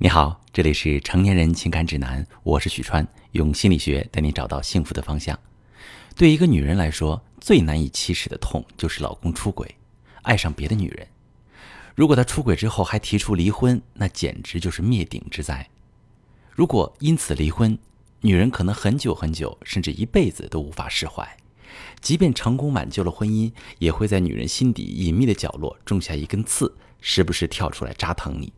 你好，这里是成年人情感指南，我是许川，用心理学带你找到幸福的方向。对一个女人来说，最难以启齿的痛就是老公出轨，爱上别的女人。如果他出轨之后还提出离婚，那简直就是灭顶之灾。如果因此离婚，女人可能很久很久，甚至一辈子都无法释怀。即便成功挽救了婚姻，也会在女人心底隐秘的角落种下一根刺，时不时跳出来扎疼你。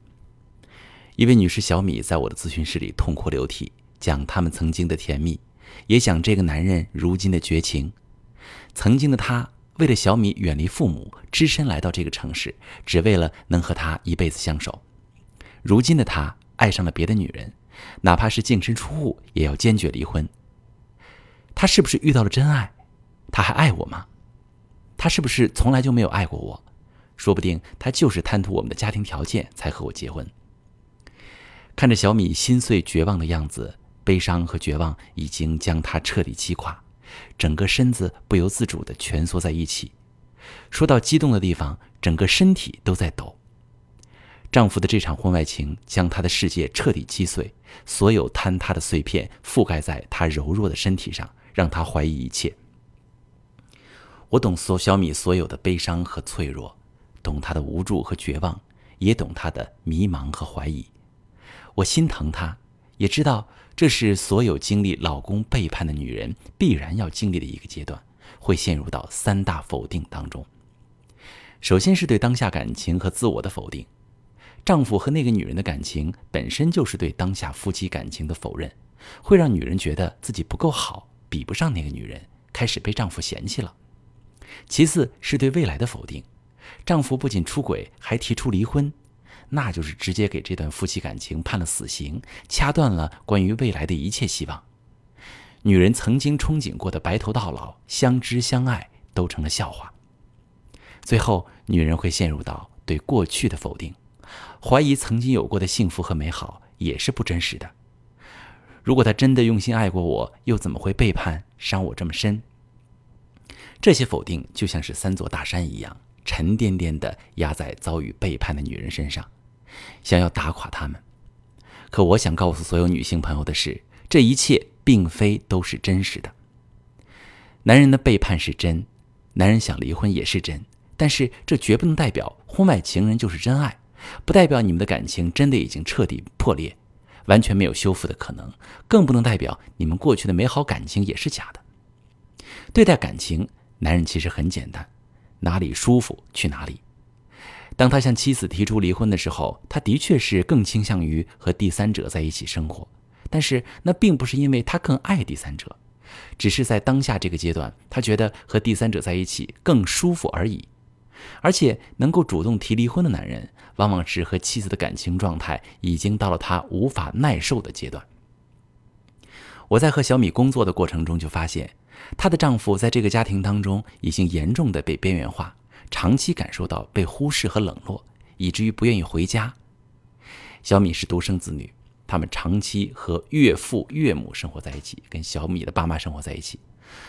一位女士小米在我的咨询室里痛哭流涕，讲他们曾经的甜蜜，也讲这个男人如今的绝情。曾经的他为了小米远离父母，只身来到这个城市，只为了能和他一辈子相守。如今的他爱上了别的女人，哪怕是净身出户，也要坚决离婚。他是不是遇到了真爱？他还爱我吗？他是不是从来就没有爱过我？说不定他就是贪图我们的家庭条件才和我结婚。看着小米心碎绝望的样子，悲伤和绝望已经将她彻底击垮，整个身子不由自主地蜷缩在一起。说到激动的地方，整个身体都在抖。丈夫的这场婚外情将她的世界彻底击碎，所有坍塌的碎片覆盖在她柔弱的身体上，让她怀疑一切。我懂所小米所有的悲伤和脆弱，懂她的无助和绝望，也懂她的迷茫和怀疑。我心疼她，也知道这是所有经历老公背叛的女人必然要经历的一个阶段，会陷入到三大否定当中。首先是对当下感情和自我的否定，丈夫和那个女人的感情本身就是对当下夫妻感情的否认，会让女人觉得自己不够好，比不上那个女人，开始被丈夫嫌弃了。其次是对未来的否定，丈夫不仅出轨，还提出离婚。那就是直接给这段夫妻感情判了死刑，掐断了关于未来的一切希望。女人曾经憧憬过的白头到老、相知相爱，都成了笑话。最后，女人会陷入到对过去的否定，怀疑曾经有过的幸福和美好也是不真实的。如果他真的用心爱过我，又怎么会背叛、伤我这么深？这些否定就像是三座大山一样，沉甸甸的压在遭遇背叛的女人身上。想要打垮他们，可我想告诉所有女性朋友的是，这一切并非都是真实的。男人的背叛是真，男人想离婚也是真，但是这绝不能代表婚外情人就是真爱，不代表你们的感情真的已经彻底破裂，完全没有修复的可能，更不能代表你们过去的美好感情也是假的。对待感情，男人其实很简单，哪里舒服去哪里。当他向妻子提出离婚的时候，他的确是更倾向于和第三者在一起生活，但是那并不是因为他更爱第三者，只是在当下这个阶段，他觉得和第三者在一起更舒服而已。而且能够主动提离婚的男人，往往是和妻子的感情状态已经到了他无法耐受的阶段。我在和小米工作的过程中就发现，她的丈夫在这个家庭当中已经严重的被边缘化。长期感受到被忽视和冷落，以至于不愿意回家。小米是独生子女，他们长期和岳父岳母生活在一起，跟小米的爸妈生活在一起。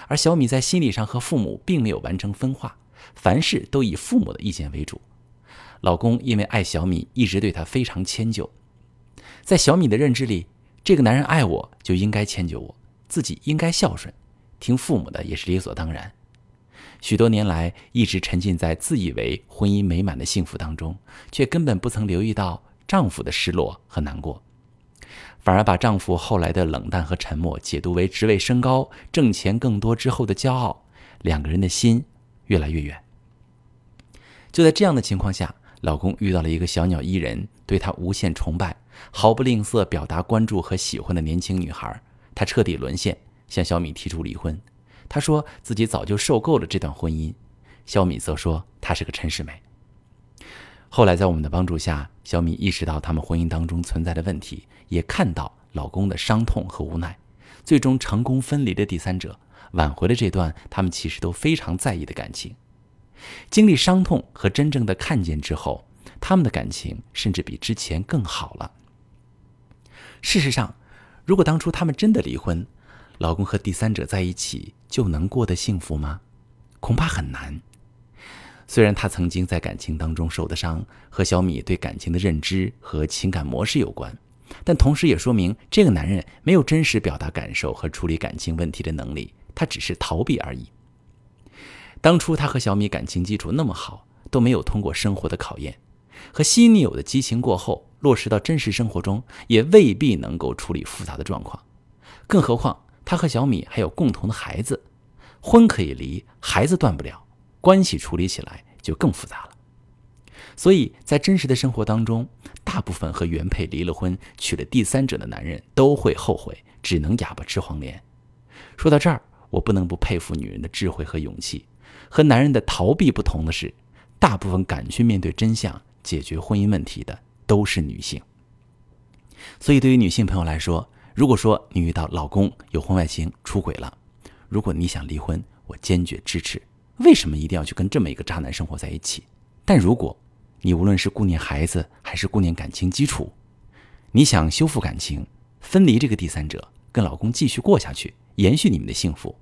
而小米在心理上和父母并没有完成分化，凡事都以父母的意见为主。老公因为爱小米，一直对她非常迁就。在小米的认知里，这个男人爱我就应该迁就我，自己应该孝顺，听父母的也是理所当然。许多年来，一直沉浸在自以为婚姻美满的幸福当中，却根本不曾留意到丈夫的失落和难过，反而把丈夫后来的冷淡和沉默解读为职位升高、挣钱更多之后的骄傲，两个人的心越来越远。就在这样的情况下，老公遇到了一个小鸟依人、对他无限崇拜、毫不吝啬表达关注和喜欢的年轻女孩，他彻底沦陷，向小米提出离婚。他说自己早就受够了这段婚姻，小米则说她是个陈世美。后来在我们的帮助下，小米意识到他们婚姻当中存在的问题，也看到老公的伤痛和无奈，最终成功分离了第三者，挽回了这段他们其实都非常在意的感情。经历伤痛和真正的看见之后，他们的感情甚至比之前更好了。事实上，如果当初他们真的离婚，老公和第三者在一起就能过得幸福吗？恐怕很难。虽然他曾经在感情当中受的伤和小米对感情的认知和情感模式有关，但同时也说明这个男人没有真实表达感受和处理感情问题的能力，他只是逃避而已。当初他和小米感情基础那么好，都没有通过生活的考验，和新女友的激情过后，落实到真实生活中也未必能够处理复杂的状况。更何况他和小米还有共同的孩子，婚可以离，孩子断不了。关系处理起来就更复杂了，所以在真实的生活当中，大部分和原配离了婚、娶了第三者的男人都会后悔，只能哑巴吃黄连。说到这儿，我不能不佩服女人的智慧和勇气。和男人的逃避不同的是，大部分敢去面对真相、解决婚姻问题的都是女性。所以，对于女性朋友来说，如果说你遇到老公有婚外情、出轨了，如果你想离婚，我坚决支持。为什么一定要去跟这么一个渣男生活在一起？但如果，你无论是顾念孩子还是顾念感情基础，你想修复感情，分离这个第三者，跟老公继续过下去，延续你们的幸福，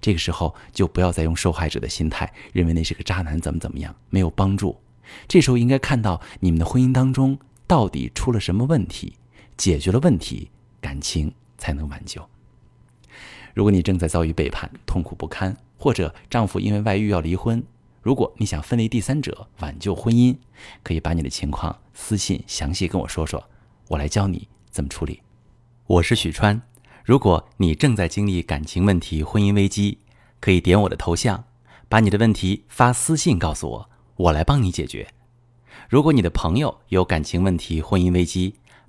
这个时候就不要再用受害者的心态，认为那是个渣男怎么怎么样，没有帮助。这时候应该看到你们的婚姻当中到底出了什么问题，解决了问题，感情才能挽救。如果你正在遭遇背叛，痛苦不堪。或者丈夫因为外遇要离婚，如果你想分离第三者挽救婚姻，可以把你的情况私信详细跟我说说，我来教你怎么处理。我是许川，如果你正在经历感情问题、婚姻危机，可以点我的头像，把你的问题发私信告诉我，我来帮你解决。如果你的朋友有感情问题、婚姻危机，